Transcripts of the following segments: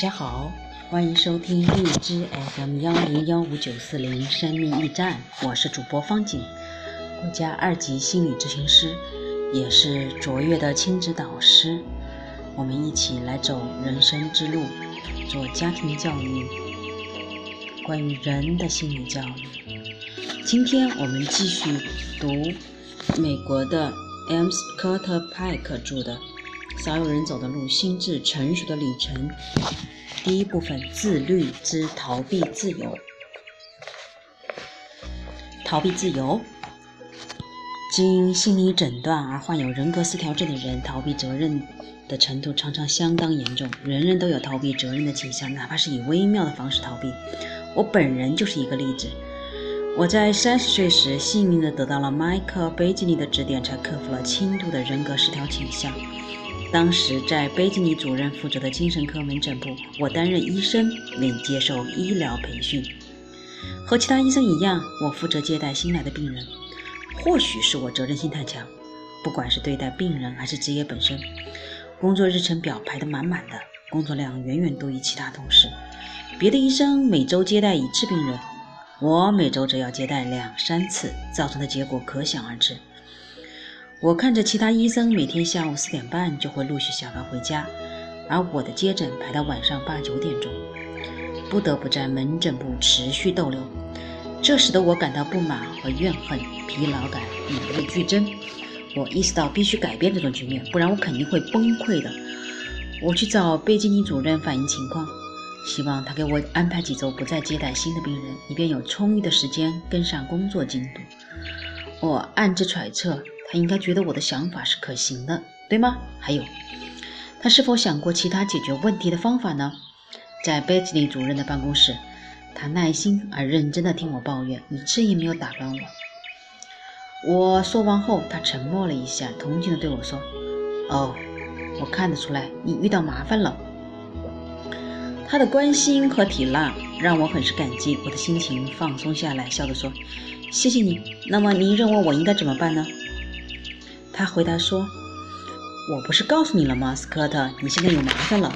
大家好，欢迎收听荔枝 FM 幺零幺五九四零生命驿站，我是主播方景，国家二级心理咨询师，也是卓越的亲子导师。我们一起来走人生之路，做家庭教育，关于人的心理教育。今天我们继续读美国的 M. Scott Pike 著的。少有人走的路，心智成熟的里程。第一部分：自律之逃避自由。逃避自由。经心理诊断而患有人格失调症的人，逃避责任的程度常常相当严重。人人都有逃避责任的倾向，哪怕是以微妙的方式逃避。我本人就是一个例子。我在三十岁时，幸运地得到了迈克·贝吉尼的指点，才克服了轻度的人格失调倾向。当时在贝吉尼主任负责的精神科门诊部，我担任医生并接受医疗培训。和其他医生一样，我负责接待新来的病人。或许是我责任心太强，不管是对待病人还是职业本身，工作日程表排得满满的，工作量远远多于其他同事。别的医生每周接待一次病人，我每周只要接待两三次，造成的结果可想而知。我看着其他医生每天下午四点半就会陆续下班回家，而我的接诊排到晚上八九点钟，不得不在门诊部持续逗留，这使得我感到不满和怨恨，疲劳感与日俱增。我意识到必须改变这种局面，不然我肯定会崩溃的。我去找贝基尼主任反映情况，希望他给我安排几周不再接待新的病人，以便有充裕的时间跟上工作进度。我暗自揣测。他应该觉得我的想法是可行的，对吗？还有，他是否想过其他解决问题的方法呢？在贝吉尼主任的办公室，他耐心而认真地听我抱怨，一次也没有打断我。我说完后，他沉默了一下，同情地对我说：“哦，我看得出来你遇到麻烦了。”他的关心和体谅让我很是感激，我的心情放松下来，笑着说：“谢谢你。那么您认为我应该怎么办呢？”他回答说：“我不是告诉你了吗，斯科特？你现在有麻烦了。”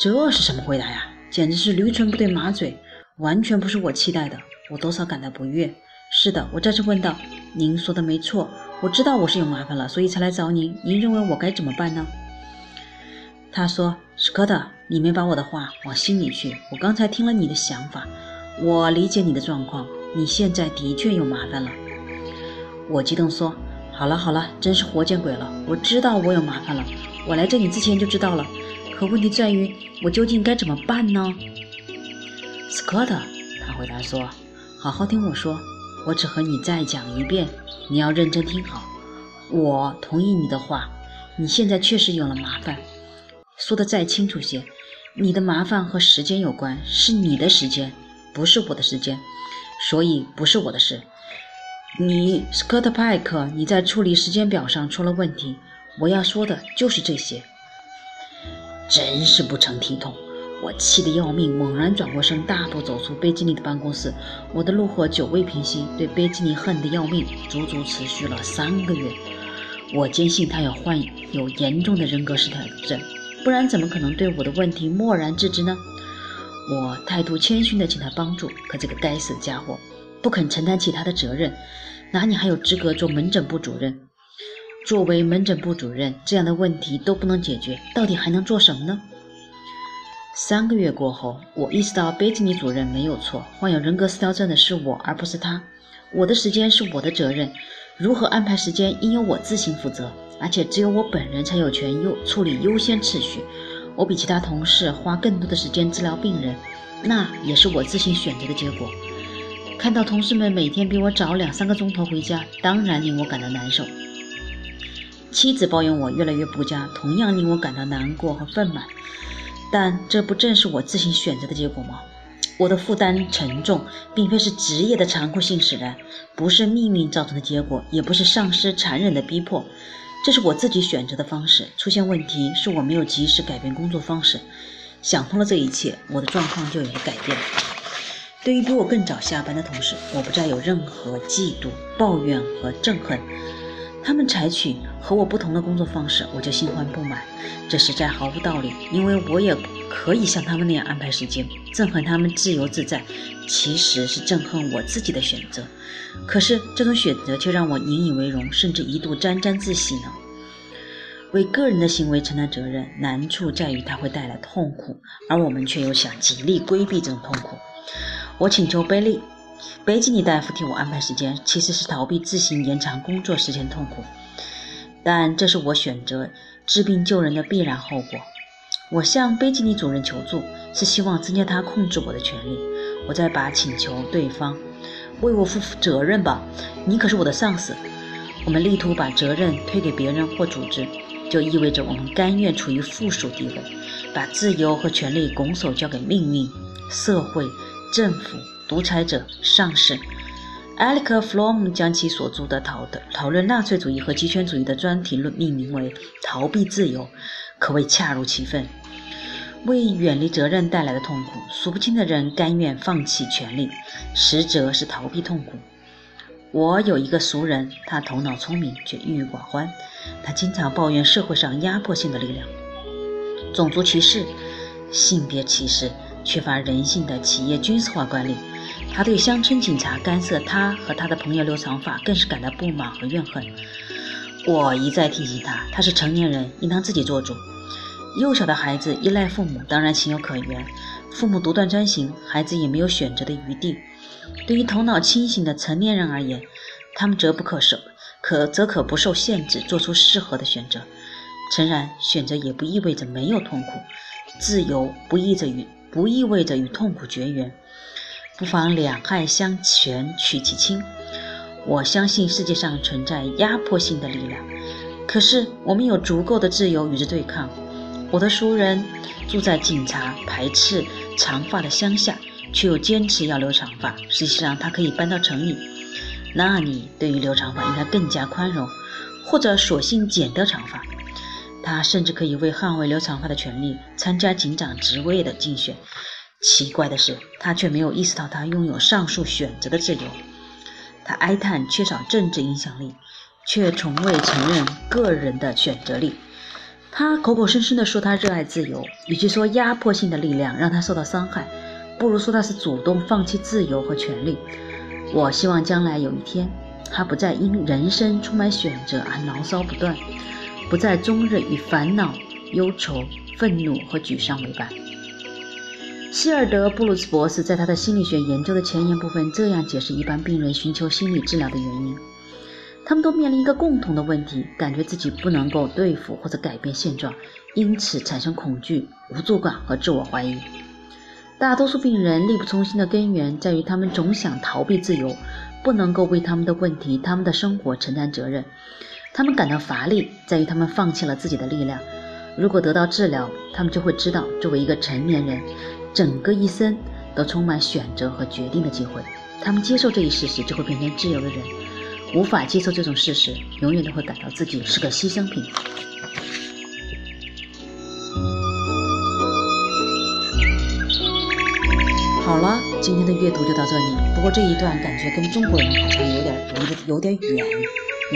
这是什么回答呀？简直是驴唇不对马嘴，完全不是我期待的。我多少感到不悦。是的，我再次问道：“您说的没错，我知道我是有麻烦了，所以才来找您。您认为我该怎么办呢？”他说：“斯科特，你没把我的话往心里去。我刚才听了你的想法，我理解你的状况。你现在的确有麻烦了。”我激动说。好了好了，真是活见鬼了！我知道我有麻烦了，我来这里之前就知道了。可问题在于，我究竟该怎么办呢？斯科特，他回答说：“好好听我说，我只和你再讲一遍，你要认真听好。我同意你的话，你现在确实有了麻烦。说的再清楚些，你的麻烦和时间有关，是你的时间，不是我的时间，所以不是我的事。”你斯科特派克，你在处理时间表上出了问题。我要说的就是这些，真是不成体统！我气得要命，猛然转过身，大步走出贝基尼的办公室。我的怒火久未平息，对贝基尼恨得要命，足足持续了三个月。我坚信他有患有严重的人格失调症，不然怎么可能对我的问题漠然置之呢？我态度谦逊地请他帮助，可这个该死的家伙。不肯承担起他的责任，哪里还有资格做门诊部主任？作为门诊部主任，这样的问题都不能解决，到底还能做什么呢？三个月过后，我意识到贝吉尼主任没有错，患有人格失调症的是我，而不是他。我的时间是我的责任，如何安排时间应由我自行负责，而且只有我本人才有权优处理优先次序。我比其他同事花更多的时间治疗病人，那也是我自行选择的结果。看到同事们每天比我早两三个钟头回家，当然令我感到难受。妻子抱怨我越来越不佳，同样令我感到难过和愤懑。但这不正是我自行选择的结果吗？我的负担沉重，并非是职业的残酷性使然，不是命运造成的结果，也不是上司残忍的逼迫，这是我自己选择的方式。出现问题是我没有及时改变工作方式。想通了这一切，我的状况就有了改变。对于比我更早下班的同事，我不再有任何嫉妒、抱怨和憎恨。他们采取和我不同的工作方式，我就心怀不满。这实在毫无道理，因为我也可以像他们那样安排时间。憎恨他们自由自在，其实是憎恨我自己的选择。可是这种选择却让我引以为荣，甚至一度沾沾自喜呢。为个人的行为承担责任，难处在于它会带来痛苦，而我们却又想极力规避这种痛苦。我请求贝利。贝吉尼大夫替我安排时间，其实是逃避自行延长工作时间痛苦，但这是我选择治病救人的必然后果。我向贝吉尼主任求助，是希望增加他控制我的权利。我在把请求对方为我负责任吧，你可是我的上司。我们力图把责任推给别人或组织，就意味着我们甘愿处于附属地位，把自由和权利拱手交给命运、社会、政府。独裁者、上市，埃里克·弗洛姆将其所著的讨的讨论纳粹主义和极权主义的专题论命名为“逃避自由”，可谓恰如其分。为远离责任带来的痛苦，数不清的人甘愿放弃权利，实则是逃避痛苦。我有一个熟人，他头脑聪明却郁郁寡欢，他经常抱怨社会上压迫性的力量，种族歧视、性别歧视、缺乏人性的企业军事化管理。他对乡村警察干涉他和他的朋友留长发更是感到不满和怨恨。我一再提醒他，他是成年人，应当自己做主。幼小的孩子依赖父母，当然情有可原。父母独断专行，孩子也没有选择的余地。对于头脑清醒的成年人而言，他们则不可受，可则可不受限制，做出适合的选择。诚然，选择也不意味着没有痛苦。自由不意着与不意味着与痛苦绝缘。不妨两害相权取其轻。我相信世界上存在压迫性的力量，可是我们有足够的自由与之对抗。我的熟人住在警察排斥长发的乡下，却又坚持要留长发。实际上，他可以搬到城里，那你对于留长发应该更加宽容，或者索性剪掉长发。他甚至可以为捍卫留长发的权利参加警长职位的竞选。奇怪的是，他却没有意识到他拥有上述选择的自由。他哀叹缺少政治影响力，却从未承认个人的选择力。他口口声声地说他热爱自由，与其说压迫性的力量让他受到伤害，不如说他是主动放弃自由和权利。我希望将来有一天，他不再因人生充满选择而牢骚不断，不再终日以烦恼、忧愁、愤怒和沮丧为伴。希尔德·布鲁斯博士在他的心理学研究的前言部分这样解释一般病人寻求心理治疗的原因：他们都面临一个共同的问题，感觉自己不能够对付或者改变现状，因此产生恐惧、无助感和自我怀疑。大多数病人力不从心的根源在于他们总想逃避自由，不能够为他们的问题、他们的生活承担责任。他们感到乏力在于他们放弃了自己的力量。如果得到治疗，他们就会知道，作为一个成年人。整个一生都充满选择和决定的机会，他们接受这一事实，就会变成自由的人；无法接受这种事实，永远都会感到自己是个牺牲品。好了，今天的阅读就到这里。不过这一段感觉跟中国人好像有点离得有点远，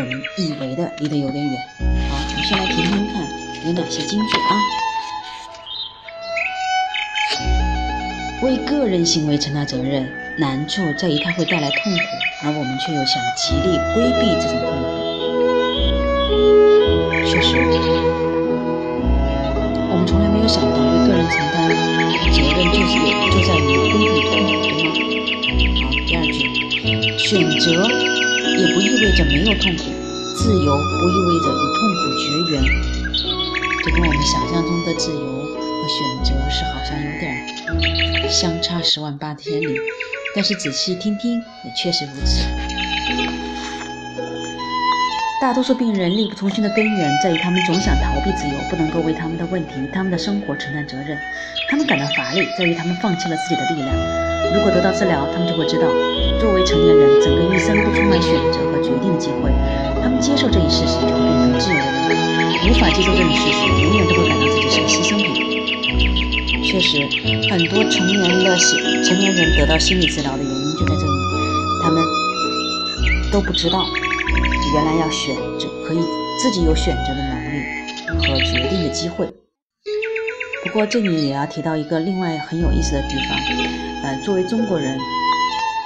我们以为的离得有点远。好，我们先来听听看有哪些金句啊。为个人行为承担责任，难处在于它会带来痛苦，而我们却又想极力规避这种痛苦。确实，我们从来没有想到为个人承担责任就是就在于规避痛苦，对吗？好，第二句，选择也不意味着没有痛苦，自由不意味着与痛苦绝缘，这跟我们想象中的自由和选择是好像有点。相差十万八千里，但是仔细听听，也确实如此。大多数病人力不从心的根源在于他们总想逃避自由，不能够为他们的问题、他们的生活承担责任。他们感到乏力，在于他们放弃了自己的力量。如果得到治疗，他们就会知道，作为成年人，整个一生都充满选择和决定的机会。他们接受这一事实，就会变成自由；无法接受这种事实，永远都会感到自己是个牺牲品。确实，很多成年的心成年人得到心理治疗的原因就在这里，他们都不知道原来要选择，可以自己有选择的能力和决定的机会。不过这里也要提到一个另外很有意思的地方，呃，作为中国人，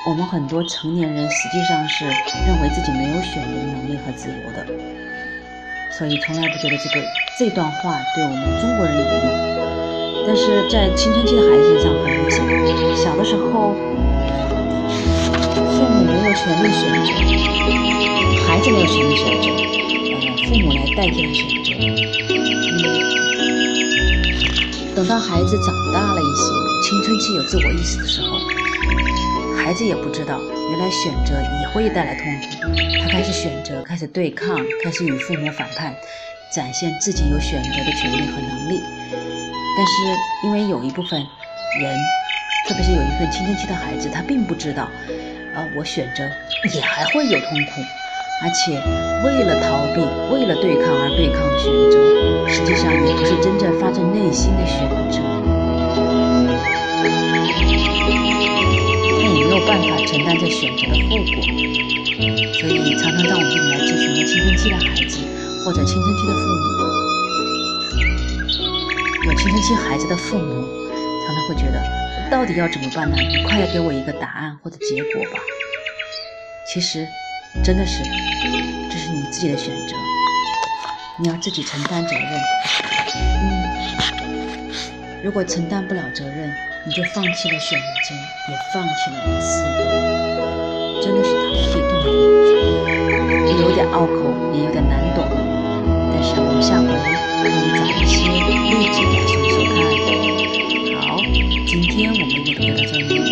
我们很多成年人实际上是认为自己没有选择能力和自由的，所以从来不觉得这个这段话对我们中国人有用。但是在青春期的孩子身上很明显，小的时候父母没有权利选择，孩子没有权利选择，呃，父母来代替他选择。等到孩子长大了一些，青春期有自我意识的时候，孩子也不知道，原来选择也会带来痛苦。他开始选择，开始对抗，开始与父母反叛，展现自己有选择的权利和能力。但是因为有一部分人，特别是有一部分青春期的孩子，他并不知道，呃，我选择也还会有痛苦。而且，为了逃避、为了对抗而对抗的选择，实际上也不是真正发自内心的选择。办法承担这选择的后果。所以，常常当我们这里来咨询青春期的孩子，或者青春期的父母，有青春期孩子的父母，常常会觉得，到底要怎么办呢？你快要给我一个答案或者结果吧。其实。真的是，这是你自己的选择，你要自己承担责任。嗯，如果承担不了责任，你就放弃了选择，也放弃了自由，真的是太激动了，有点拗口，也有点难懂。但是我们下回可以找一些例子来说说看。好，今天我们就聊到这里。